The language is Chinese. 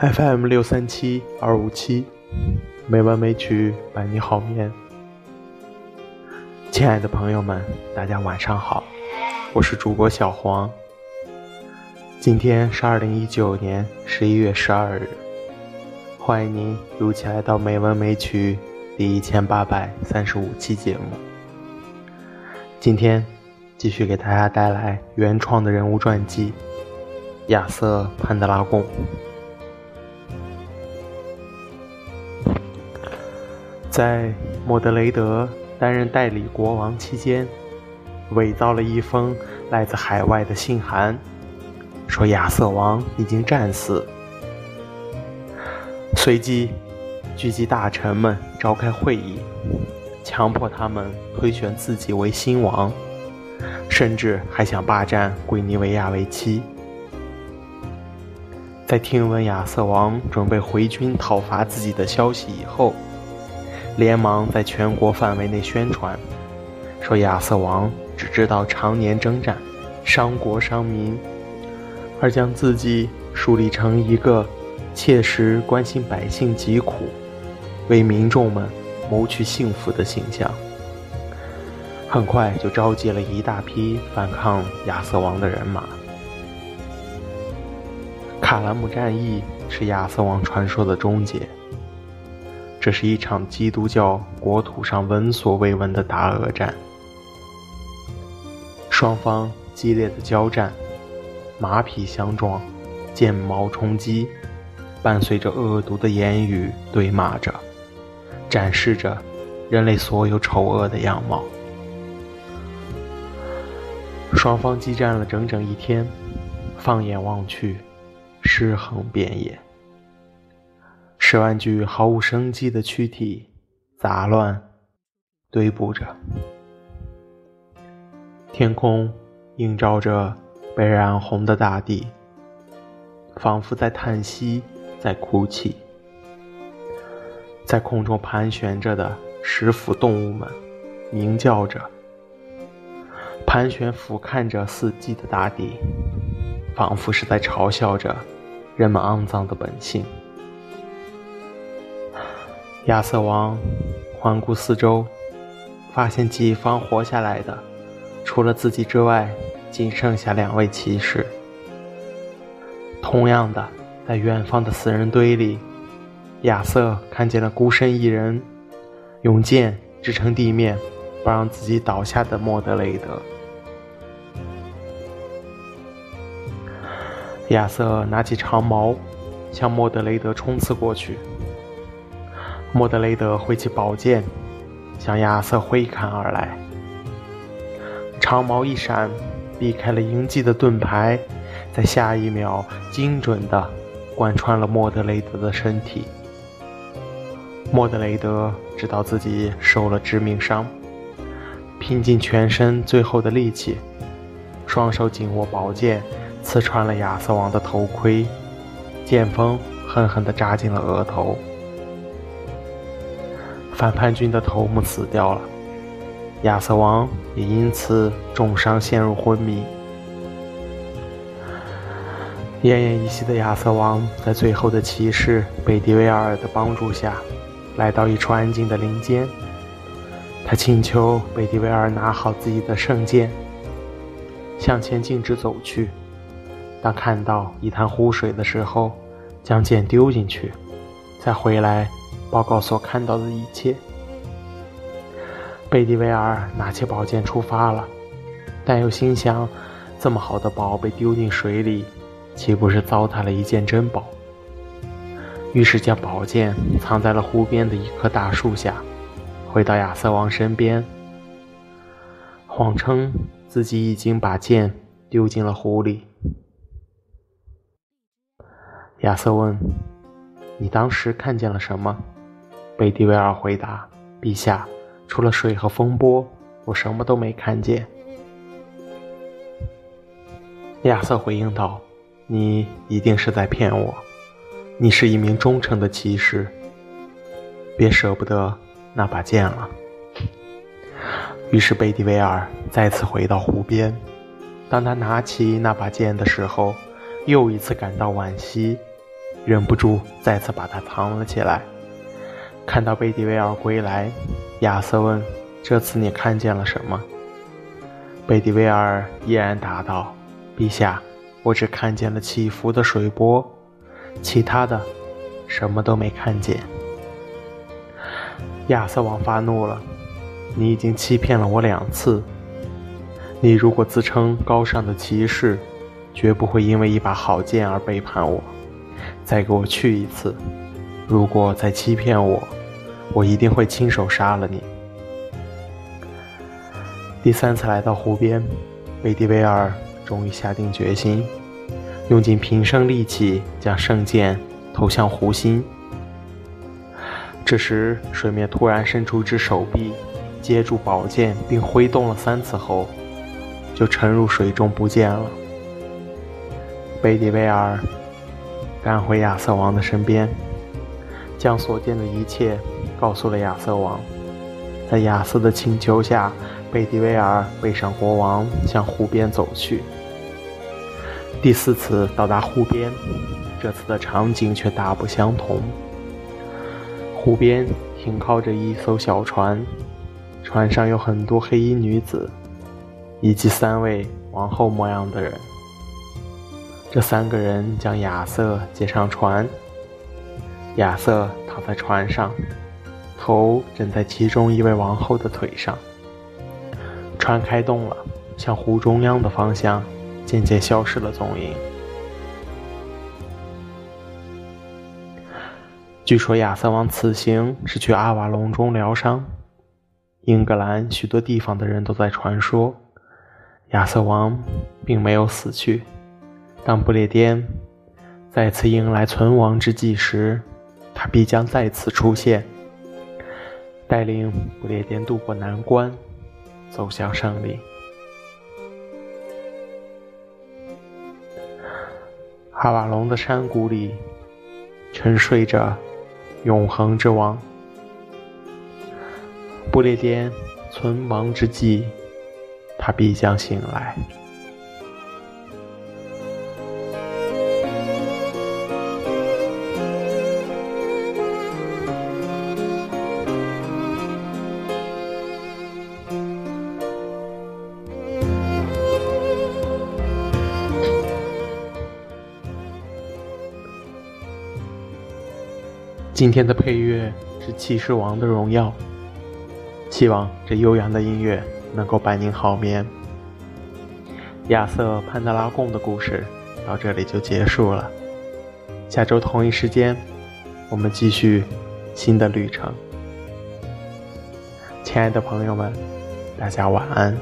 FM 六三七二五七，美文美曲伴你好眠。亲爱的朋友们，大家晚上好，我是主播小黄。今天是二零一九年十一月十二日，欢迎您如期来到美文美曲第一千八百三十五期节目。今天继续给大家带来原创的人物传记——亚瑟·潘德拉贡。在莫德雷德担任代理国王期间，伪造了一封来自海外的信函，说亚瑟王已经战死。随即，聚集大臣们召开会议，强迫他们推选自己为新王，甚至还想霸占圭尼维亚为妻。在听闻亚瑟王准备回军讨伐自己的消息以后，连忙在全国范围内宣传，说亚瑟王只知道常年征战，伤国伤民，而将自己树立成一个切实关心百姓疾苦、为民众们谋取幸福的形象。很快就召集了一大批反抗亚瑟王的人马。卡兰姆战役是亚瑟王传说的终结。这是一场基督教国土上闻所未闻的大恶战，双方激烈的交战，马匹相撞，剑矛冲击，伴随着恶毒的言语对骂着，展示着人类所有丑恶的样貌。双方激战了整整一天，放眼望去，尸横遍野。十万具毫无生机的躯体杂乱堆布着，天空映照着被染红的大地，仿佛在叹息，在哭泣。在空中盘旋着的食腐动物们鸣叫着，盘旋俯瞰着四季的大地，仿佛是在嘲笑着人们肮脏的本性。亚瑟王环顾四周，发现己方活下来的，除了自己之外，仅剩下两位骑士。同样的，在远方的死人堆里，亚瑟看见了孤身一人，用剑支撑地面，不让自己倒下的莫德雷德。亚瑟拿起长矛，向莫德雷德冲刺过去。莫德雷德挥起宝剑，向亚瑟挥砍而来。长矛一闪，避开了迎击的盾牌，在下一秒精准地贯穿了莫德雷德的身体。莫德雷德知道自己受了致命伤，拼尽全身最后的力气，双手紧握宝剑，刺穿了亚瑟王的头盔，剑锋狠狠地扎进了额头。反叛军的头目死掉了，亚瑟王也因此重伤，陷入昏迷。奄奄一息的亚瑟王在最后的骑士贝迪维尔的帮助下，来到一处安静的林间。他请求贝迪维尔拿好自己的圣剑，向前径直走去。当看到一潭湖水的时候，将剑丢进去，再回来。报告所看到的一切。贝蒂维尔拿起宝剑出发了，但又心想：这么好的宝被丢进水里，岂不是糟蹋了一件珍宝？于是将宝剑藏在了湖边的一棵大树下，回到亚瑟王身边，谎称自己已经把剑丢进了湖里。亚瑟问：“你当时看见了什么？”贝蒂维尔回答：“陛下，除了水和风波，我什么都没看见。”亚瑟回应道：“你一定是在骗我。你是一名忠诚的骑士，别舍不得那把剑了。”于是贝蒂维尔再次回到湖边。当他拿起那把剑的时候，又一次感到惋惜，忍不住再次把它藏了起来。看到贝蒂维尔归来，亚瑟问：“这次你看见了什么？”贝蒂维尔依然答道：“陛下，我只看见了起伏的水波，其他的什么都没看见。”亚瑟王发怒了：“你已经欺骗了我两次。你如果自称高尚的骑士，绝不会因为一把好剑而背叛我。再给我去一次，如果再欺骗我，我一定会亲手杀了你。”第三次来到湖边，贝蒂威尔终于下定决心，用尽平生力气将圣剑投向湖心。这时，水面突然伸出一只手臂，接住宝剑，并挥动了三次后，就沉入水中不见了。贝蒂威尔赶回亚瑟王的身边，将所见的一切告诉了亚瑟王。在亚瑟的请求下，贝蒂维尔背上国王向湖边走去。第四次到达湖边，这次的场景却大不相同。湖边停靠着一艘小船，船上有很多黑衣女子，以及三位王后模样的人。这三个人将亚瑟接上船，亚瑟躺在船上，头枕在其中一位王后的腿上。船开动了，向湖中央的方向渐渐消失了踪影。据说亚瑟王此行是去阿瓦隆中疗伤。英格兰许多地方的人都在传说，亚瑟王并没有死去。当不列颠再次迎来存亡之际时，他必将再次出现，带领不列颠渡过难关，走向胜利。阿瓦隆的山谷里，沉睡着。永恒之王，不列颠存亡之际，他必将醒来。今天的配乐是《骑士王的荣耀》，希望这悠扬的音乐能够伴您好眠。亚瑟潘德拉贡的故事到这里就结束了，下周同一时间，我们继续新的旅程。亲爱的朋友们，大家晚安。